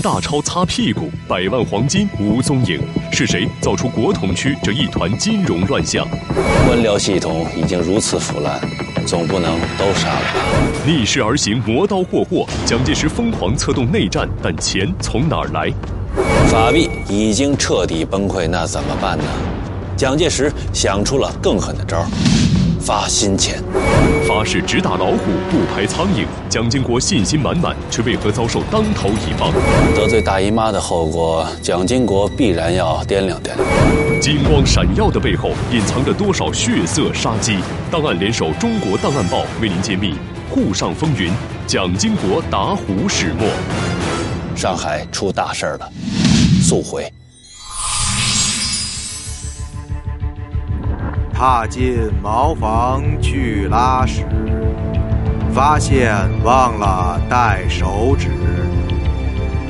大钞擦屁股，百万黄金无踪影，是谁造出国统区这一团金融乱象？官僚系统已经如此腐烂，总不能都杀了吧？逆势而行，磨刀霍霍，蒋介石疯狂策动内战，但钱从哪儿来？法币已经彻底崩溃，那怎么办呢？蒋介石想出了更狠的招发新钱。发誓只打老虎不拍苍蝇，蒋经国信心满满，却为何遭受当头一棒？得罪大姨妈的后果，蒋经国必然要掂量掂量。金光闪耀的背后，隐藏着多少血色杀机？档案联手中国档案报为您揭秘沪上风云，蒋经国打虎始末。上海出大事了，速回。踏进茅房去拉屎，发现忘了带手纸，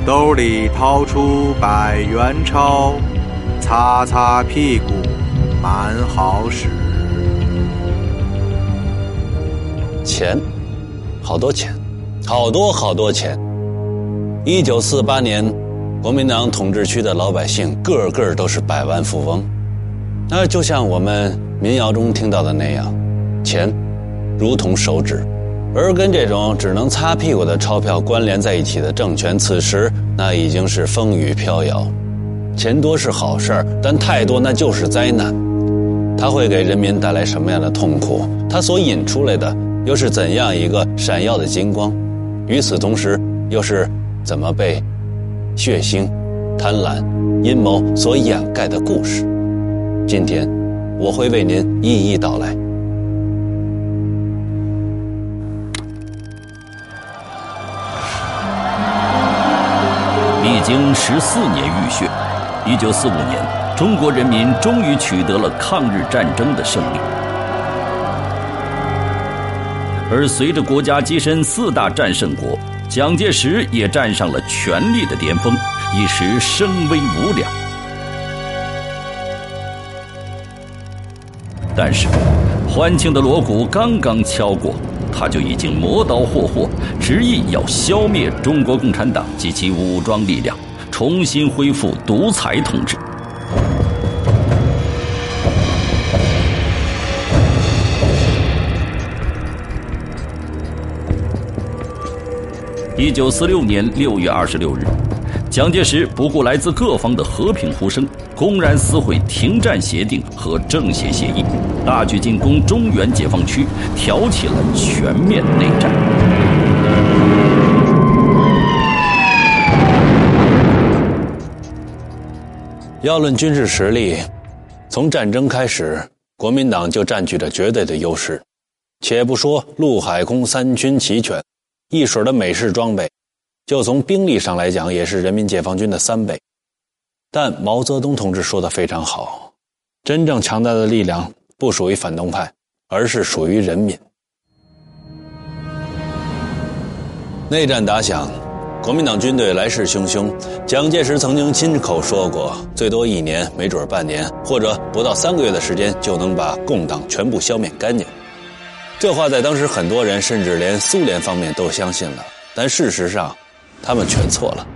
兜里掏出百元钞，擦擦屁股，蛮好使。钱，好多钱，好多好多钱。一九四八年，国民党统治区的老百姓个个都是百万富翁，那就像我们。民谣中听到的那样，钱如同手指，而跟这种只能擦屁股的钞票关联在一起的政权，此时那已经是风雨飘摇。钱多是好事儿，但太多那就是灾难。它会给人民带来什么样的痛苦？它所引出来的又是怎样一个闪耀的金光？与此同时，又是怎么被血腥、贪婪、阴谋所掩盖的故事？今天。我会为您一一道来。历经十四年浴血，一九四五年，中国人民终于取得了抗日战争的胜利。而随着国家跻身四大战胜国，蒋介石也站上了权力的巅峰，一时声威无两。但是，欢庆的锣鼓刚刚敲过，他就已经磨刀霍霍，执意要消灭中国共产党及其武装力量，重新恢复独裁统治。一九四六年六月二十六日。蒋介石不顾来自各方的和平呼声，公然撕毁停战协定和政协协议，大举进攻中原解放区，挑起了全面内战。要论军事实力，从战争开始，国民党就占据着绝对的优势。且不说陆海空三军齐全，一水的美式装备。就从兵力上来讲，也是人民解放军的三倍。但毛泽东同志说的非常好：，真正强大的力量不属于反动派，而是属于人民。内战打响，国民党军队来势汹汹。蒋介石曾经亲口说过：“最多一年，没准半年，或者不到三个月的时间，就能把共党全部消灭干净。”这话在当时很多人，甚至连苏联方面都相信了。但事实上，他们全错了。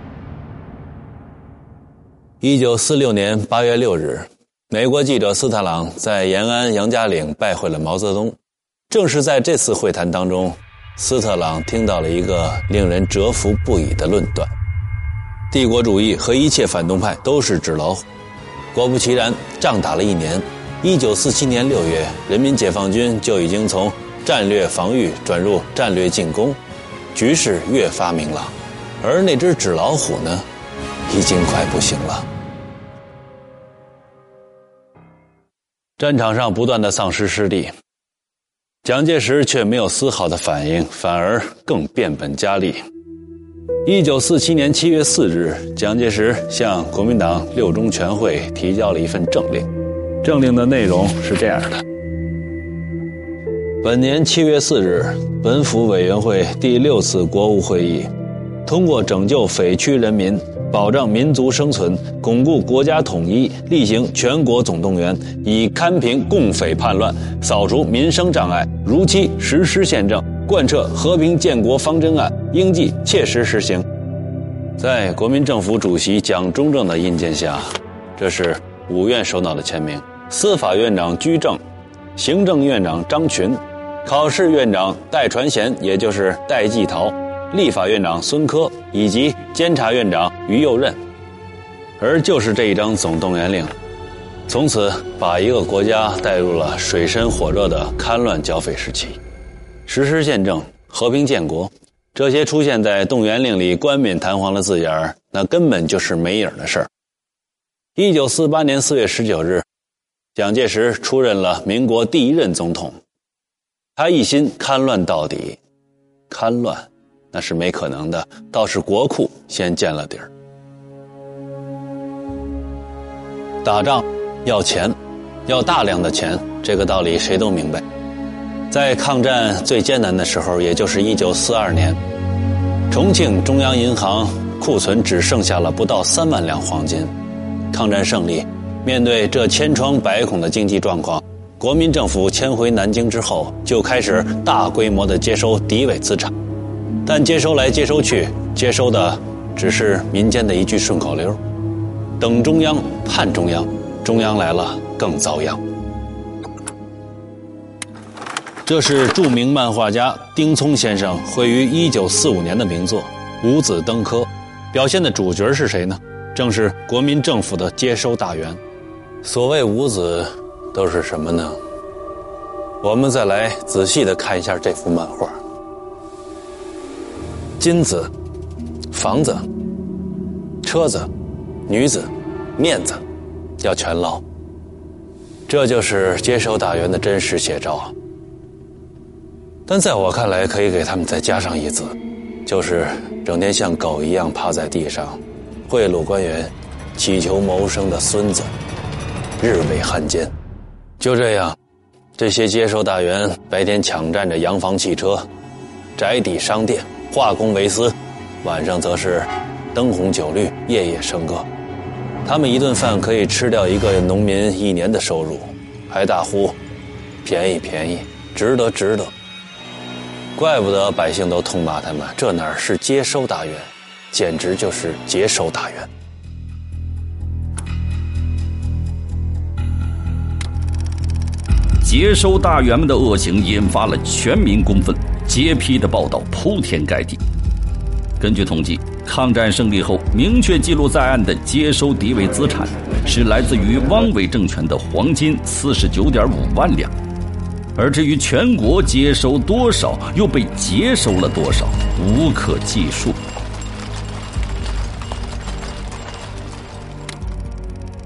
一九四六年八月六日，美国记者斯特朗在延安杨家岭拜会了毛泽东。正是在这次会谈当中，斯特朗听到了一个令人折服不已的论断：帝国主义和一切反动派都是纸老虎。果不其然，仗打了一年，一九四七年六月，人民解放军就已经从战略防御转入战略进攻，局势越发明朗。而那只纸老虎呢，已经快不行了。战场上不断的丧失失地，蒋介石却没有丝毫的反应，反而更变本加厉。一九四七年七月四日，蒋介石向国民党六中全会提交了一份政令，政令的内容是这样的：本年七月四日，本府委员会第六次国务会议。通过拯救匪区人民、保障民族生存、巩固国家统一、例行全国总动员，以堪平共匪叛乱、扫除民生障碍，如期实施宪政，贯彻和平建国方针案，应即切实实行。在国民政府主席蒋中正的印鉴下，这是五院首脑的签名。司法院长居正，行政院长张群，考试院长戴传贤，也就是戴季陶，立法院长孙科，以及监察院长于右任。而就是这一张总动员令，从此把一个国家带入了水深火热的戡乱剿匪时期。实施宪政、和平建国，这些出现在动员令里冠冕堂皇的字眼儿那根本就是没影的事儿。一九四八年四月十九日，蒋介石出任了民国第一任总统，他一心戡乱到底，戡乱那是没可能的，倒是国库先见了底儿。打仗要钱，要大量的钱，这个道理谁都明白。在抗战最艰难的时候，也就是一九四二年，重庆中央银行库存只剩下了不到三万两黄金。抗战胜利，面对这千疮百孔的经济状况，国民政府迁回南京之后，就开始大规模的接收敌伪资产。但接收来接收去，接收的只是民间的一句顺口溜。等中央，盼中央，中央来了更遭殃。这是著名漫画家丁聪先生绘于一九四五年的名作《五子登科》，表现的主角是谁呢？正是国民政府的接收大员。所谓五子，都是什么呢？我们再来仔细的看一下这幅漫画：金子、房子、车子。女子，面子，要全捞。这就是接收大员的真实写照。但在我看来，可以给他们再加上一字，就是整天像狗一样趴在地上，贿赂官员，祈求谋生的孙子，日伪汉奸。就这样，这些接收大员白天抢占着洋房、汽车、宅邸、商店，化公为私；晚上则是灯红酒绿，夜夜笙歌。他们一顿饭可以吃掉一个农民一年的收入，还大呼“便宜便宜，值得值得”。怪不得百姓都痛骂他们，这哪是接收大员，简直就是劫收大员。接收大员们的恶行引发了全民公愤，揭批的报道铺天盖地。根据统计。抗战胜利后，明确记录在案的接收敌伪资产，是来自于汪伪政权的黄金四十九点五万两。而至于全国接收多少，又被接收了多少，无可计数。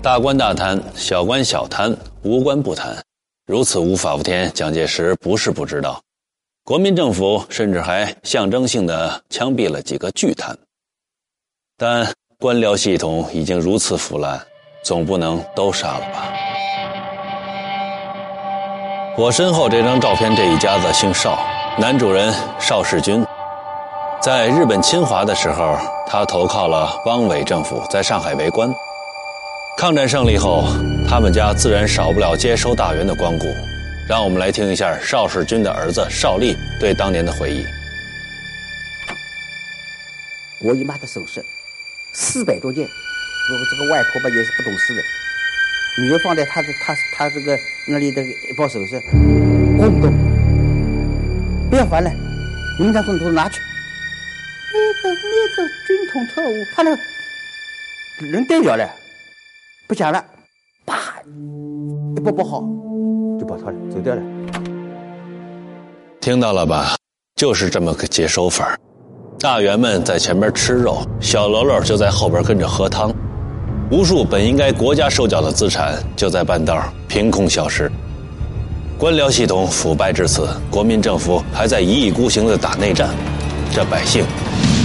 大官大贪，小官小贪，无官不贪，如此无法无天。蒋介石不是不知道，国民政府甚至还象征性的枪毙了几个巨贪。但官僚系统已经如此腐烂，总不能都杀了吧？我身后这张照片，这一家子姓邵，男主人邵世军，在日本侵华的时候，他投靠了汪伪政府，在上海为官。抗战胜利后，他们家自然少不了接收大员的光顾。让我们来听一下邵世军的儿子邵力对当年的回忆。我姨妈的首饰。四百多件，我这个外婆吧也是不懂事的，女儿放在她的她她这个那里的一包首饰，滚不动，不要还了，明天从头拿去。那个那个军统特务，他那个人代表了，不讲了，啪，一包包好，把他，走掉了。听到了吧？就是这么个接收法大员们在前边吃肉，小喽啰就在后边跟着喝汤，无数本应该国家收缴的资产就在半道凭空消失。官僚系统腐败至此，国民政府还在一意孤行的打内战，这百姓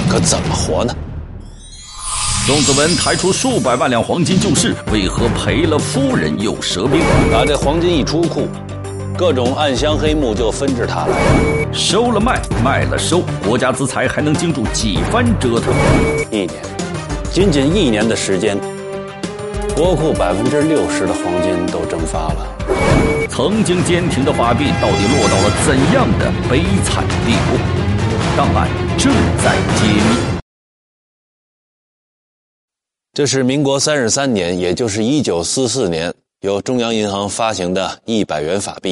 可怎么活呢？宋子文抬出数百万两黄金救市，为何赔了夫人又折兵？啊这黄金一出库。各种暗箱黑幕就纷至沓来，收了卖，卖了收，国家资财还能经住几番折腾？一年，仅仅一年的时间，国库百分之六十的黄金都蒸发了。曾经坚挺的法币到底落到了怎样的悲惨地步？档案正在揭秘。这是民国三十三年，也就是一九四四年，由中央银行发行的一百元法币。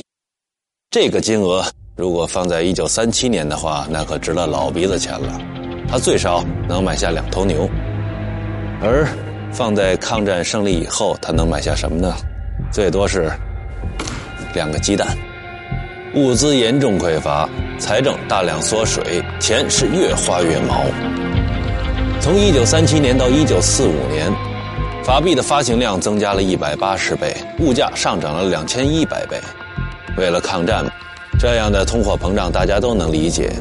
这个金额如果放在一九三七年的话，那可值了老鼻子钱了。它最少能买下两头牛，而放在抗战胜利以后，它能买下什么呢？最多是两个鸡蛋。物资严重匮乏，财政大量缩水，钱是越花越毛。从一九三七年到一九四五年，法币的发行量增加了一百八十倍，物价上涨了两千一百倍。为了抗战，这样的通货膨胀大家都能理解。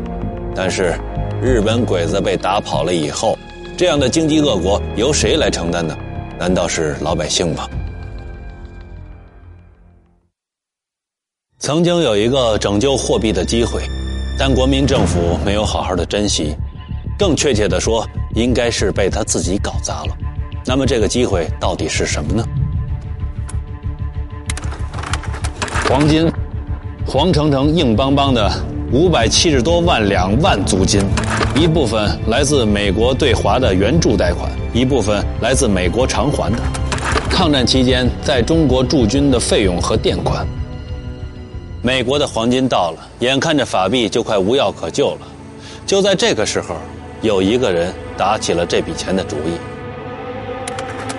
但是，日本鬼子被打跑了以后，这样的经济恶果由谁来承担呢？难道是老百姓吗？曾经有一个拯救货币的机会，但国民政府没有好好的珍惜。更确切的说，应该是被他自己搞砸了。那么这个机会到底是什么呢？黄金，黄澄澄、硬邦邦的五百七十多万两万足金，一部分来自美国对华的援助贷款，一部分来自美国偿还的抗战期间在中国驻军的费用和垫款。美国的黄金到了，眼看着法币就快无药可救了，就在这个时候。有一个人打起了这笔钱的主意，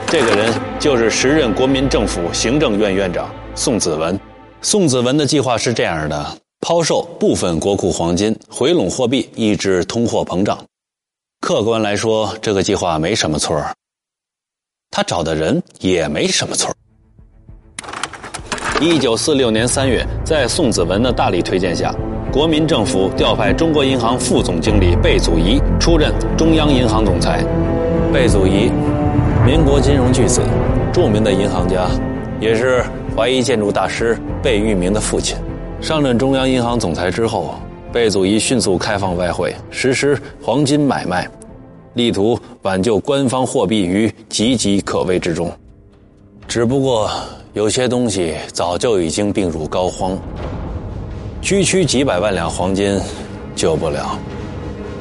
这个人就是时任国民政府行政院院长宋子文。宋子文的计划是这样的：抛售部分国库黄金，回笼货币，抑制通货膨胀。客观来说，这个计划没什么错儿。他找的人也没什么错儿。一九四六年三月，在宋子文的大力推荐下。国民政府调派中国银行副总经理贝祖仪出任中央银行总裁。贝祖仪，民国金融巨子，著名的银行家，也是华裔建筑大师贝聿铭的父亲。上任中央银行总裁之后，贝祖仪迅速开放外汇，实施黄金买卖，力图挽救官方货币于岌岌可危之中。只不过，有些东西早就已经病入膏肓。区区几百万两黄金，救不了。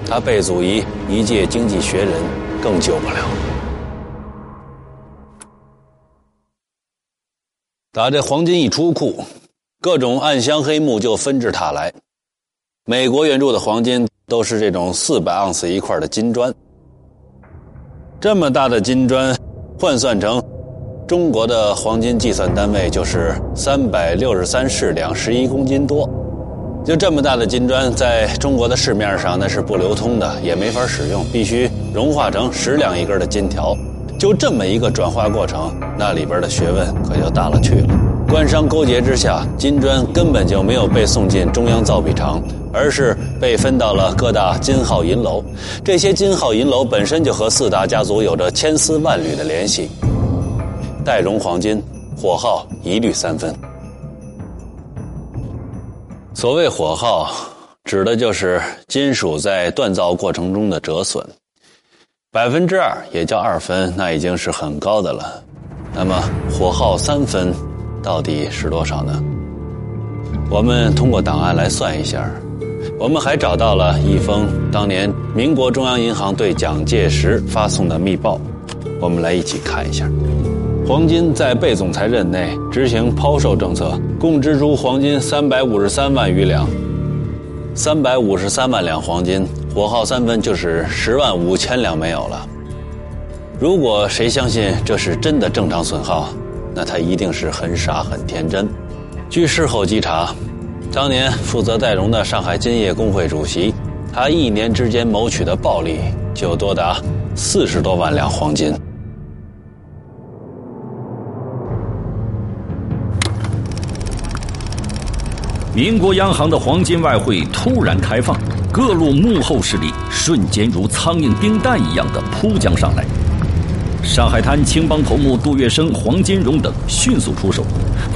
他贝祖仪一介经济学人，更救不了。打这黄金一出库，各种暗箱黑幕就纷至沓来。美国援助的黄金都是这种四百盎司一块的金砖，这么大的金砖，换算成中国的黄金计算单位就是三百六十三市两，十一公斤多。就这么大的金砖，在中国的市面上那是不流通的，也没法使用，必须融化成十两一根的金条。就这么一个转化过程，那里边的学问可就大了去了。官商勾结之下，金砖根本就没有被送进中央造币厂，而是被分到了各大金号银楼。这些金号银楼本身就和四大家族有着千丝万缕的联系。代融黄金，火耗一律三分。所谓火耗，指的就是金属在锻造过程中的折损。百分之二也叫二分，那已经是很高的了。那么火耗三分，到底是多少呢？我们通过档案来算一下。我们还找到了一封当年民国中央银行对蒋介石发送的密报，我们来一起看一下。黄金在贝总裁任内执行抛售政策，共支出黄金三百五十三万余两。三百五十三万两黄金，火耗三分就是十万五千两没有了。如果谁相信这是真的正常损耗，那他一定是很傻很天真。据事后稽查，当年负责代融的上海金业工会主席，他一年之间谋取的暴利就多达四十多万两黄金。民国央行的黄金外汇突然开放，各路幕后势力瞬间如苍蝇叮蛋一样的扑将上来。上海滩青帮头目杜月笙、黄金荣等迅速出手，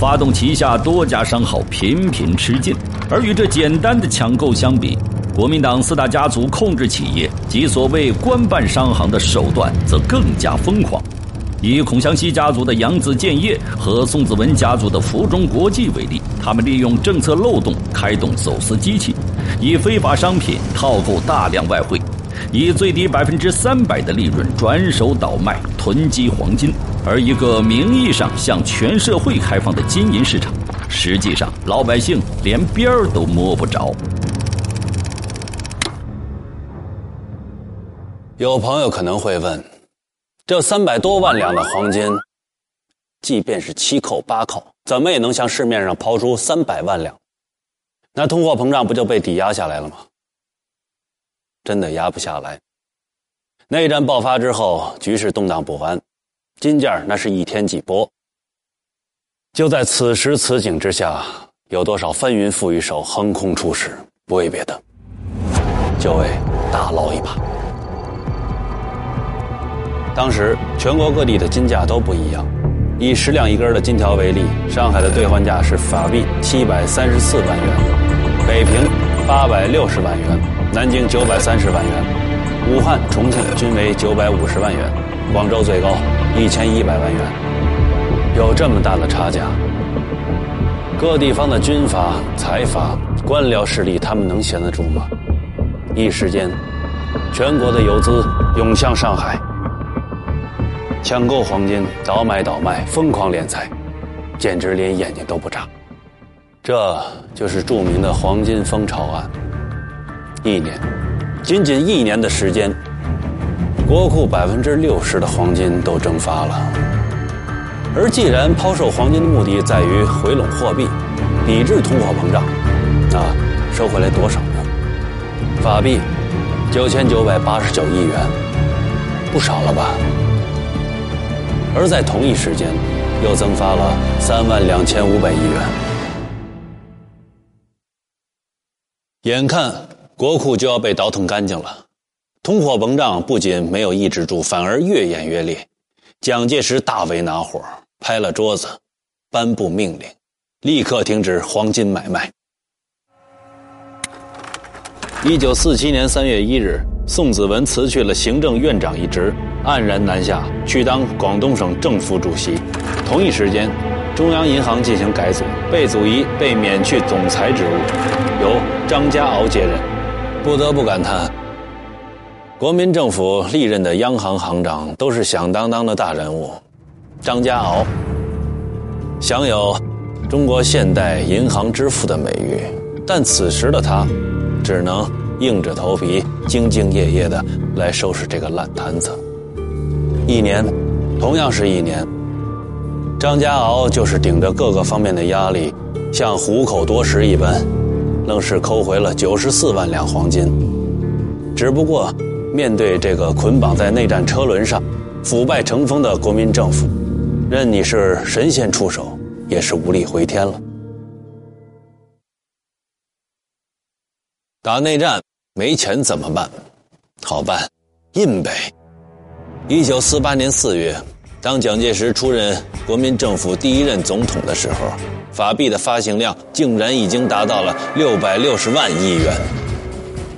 发动旗下多家商号频频吃进。而与这简单的抢购相比，国民党四大家族控制企业及所谓官办商行的手段则更加疯狂。以孔祥熙家族的扬子建业和宋子文家族的福中国际为例，他们利用政策漏洞开动走私机器，以非法商品套购大量外汇，以最低百分之三百的利润转手倒卖囤积黄金，而一个名义上向全社会开放的金银市场，实际上老百姓连边儿都摸不着。有朋友可能会问：这三百多万两的黄金，即便是七扣八扣，怎么也能向市面上抛出三百万两？那通货膨胀不就被抵押下来了吗？真的压不下来。内战爆发之后，局势动荡不安，金价那是一天几波。就在此时此景之下，有多少翻云覆雨手横空出世？不为别的，就为大捞一把。当时全国各地的金价都不一样，以十两一根的金条为例，上海的兑换价是法币七百三十四万元，北平八百六十万元，南京九百三十万元，武汉、重庆均为九百五十万元，广州最高一千一百万元，有这么大的差价，各地方的军阀、财阀、官僚势力，他们能闲得住吗？一时间，全国的游资涌向上海。抢购黄金，倒买倒卖，疯狂敛财，简直连眼睛都不眨。这就是著名的黄金蜂巢案。一年，仅仅一年的时间，国库百分之六十的黄金都蒸发了。而既然抛售黄金的目的在于回笼货币，抵制通货膨胀，那收回来多少呢？法币九千九百八十九亿元，不少了吧？而在同一时间，又增发了三万两千五百亿元。眼看国库就要被倒腾干净了，通货膨胀不仅没有抑制住，反而越演越烈。蒋介石大为恼火，拍了桌子，颁布命令，立刻停止黄金买卖。一九四七年三月一日，宋子文辞去了行政院长一职。黯然南下，去当广东省政府主席。同一时间，中央银行进行改组，贝祖仪被免去总裁职务，由张家敖接任。不得不感叹，国民政府历任的央行行长都是响当当的大人物。张家敖享有“中国现代银行之父”的美誉，但此时的他，只能硬着头皮、兢兢业业的来收拾这个烂摊子。一年，同样是一年。张家敖就是顶着各个方面的压力，像虎口夺食一般，愣是抠回了九十四万两黄金。只不过，面对这个捆绑在内战车轮上、腐败成风的国民政府，任你是神仙出手，也是无力回天了。打内战没钱怎么办？好办，印呗。一九四八年四月，当蒋介石出任国民政府第一任总统的时候，法币的发行量竟然已经达到了六百六十万亿元。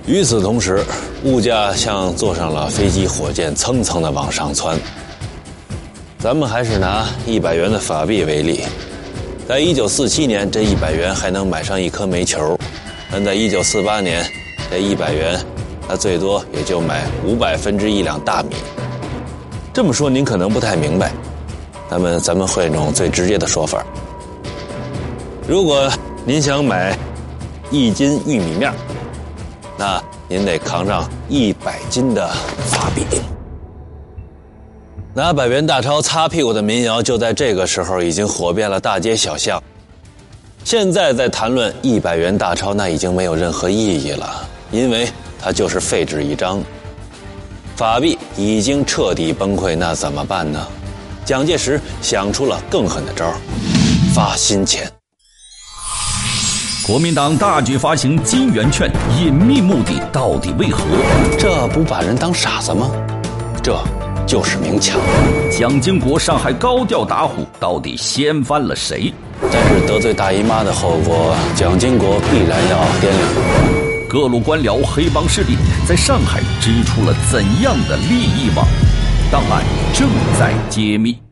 与此同时，物价像坐上了飞机、火箭，蹭蹭的往上窜。咱们还是拿一百元的法币为例，在一九四七年，这一百元还能买上一颗煤球；但在一九四八年，这一百元，他最多也就买五百分之一两大米。这么说您可能不太明白，咱们咱们换一种最直接的说法。如果您想买一斤玉米面那您得扛上一百斤的法币。拿百元大钞擦屁股的民谣就在这个时候已经火遍了大街小巷。现在在谈论一百元大钞，那已经没有任何意义了，因为它就是废纸一张。法币已经彻底崩溃，那怎么办呢？蒋介石想出了更狠的招发新钱。国民党大举发行金圆券，隐秘目的到底为何？这不把人当傻子吗？这就是明抢。蒋经国上海高调打虎，到底掀翻了谁？但是得罪大姨妈的后果，蒋经国必然要掂量。各路官僚、黑帮势力在上海织出了怎样的利益网？档案正在揭秘。